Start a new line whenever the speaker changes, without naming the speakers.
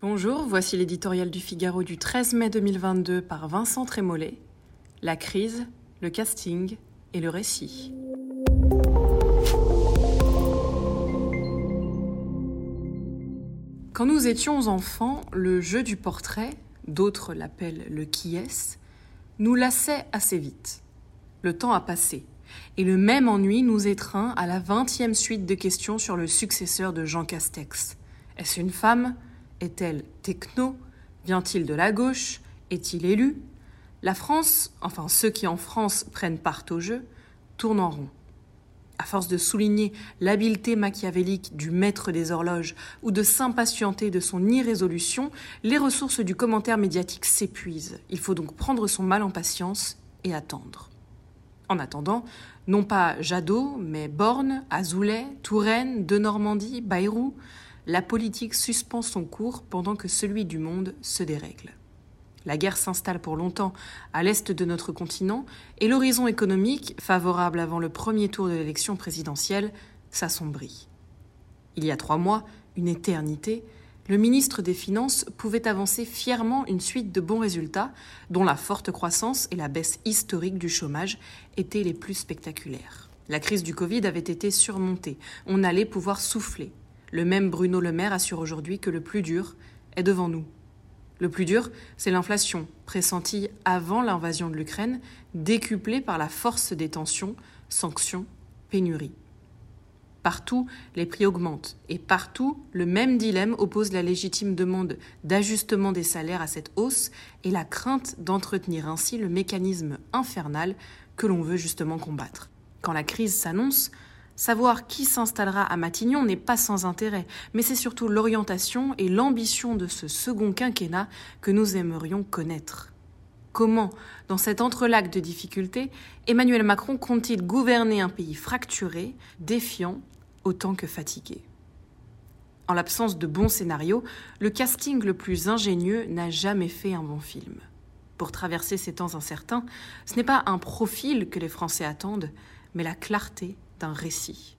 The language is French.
Bonjour, voici l'éditorial du Figaro du 13 mai 2022 par Vincent Trémollet. La crise, le casting et le récit. Quand nous étions enfants, le jeu du portrait, d'autres l'appellent le qui est, nous lassait assez vite. Le temps a passé, et le même ennui nous étreint à la vingtième suite de questions sur le successeur de Jean Castex. Est-ce une femme? Est-elle techno? Vient-il de la gauche? Est-il élu? La France, enfin ceux qui en France prennent part au jeu, tournent en rond. À force de souligner l'habileté machiavélique du maître des horloges ou de s'impatienter de son irrésolution, les ressources du commentaire médiatique s'épuisent. Il faut donc prendre son mal en patience et attendre. En attendant, non pas Jadot, mais Borne, Azoulay, Touraine, de Normandie, Bayrou, la politique suspend son cours pendant que celui du monde se dérègle. La guerre s'installe pour longtemps à l'est de notre continent et l'horizon économique, favorable avant le premier tour de l'élection présidentielle, s'assombrit. Il y a trois mois, une éternité, le ministre des Finances pouvait avancer fièrement une suite de bons résultats, dont la forte croissance et la baisse historique du chômage étaient les plus spectaculaires. La crise du Covid avait été surmontée, on allait pouvoir souffler, le même Bruno Le Maire assure aujourd'hui que le plus dur est devant nous. Le plus dur, c'est l'inflation, pressentie avant l'invasion de l'Ukraine, décuplée par la force des tensions, sanctions, pénuries. Partout, les prix augmentent, et partout, le même dilemme oppose la légitime demande d'ajustement des salaires à cette hausse et la crainte d'entretenir ainsi le mécanisme infernal que l'on veut justement combattre. Quand la crise s'annonce, Savoir qui s'installera à Matignon n'est pas sans intérêt, mais c'est surtout l'orientation et l'ambition de ce second quinquennat que nous aimerions connaître. Comment, dans cet entrelac de difficultés, Emmanuel Macron compte-t-il gouverner un pays fracturé, défiant, autant que fatigué? En l'absence de bons scénarios, le casting le plus ingénieux n'a jamais fait un bon film. Pour traverser ces temps incertains, ce n'est pas un profil que les Français attendent, mais la clarté d'un récit.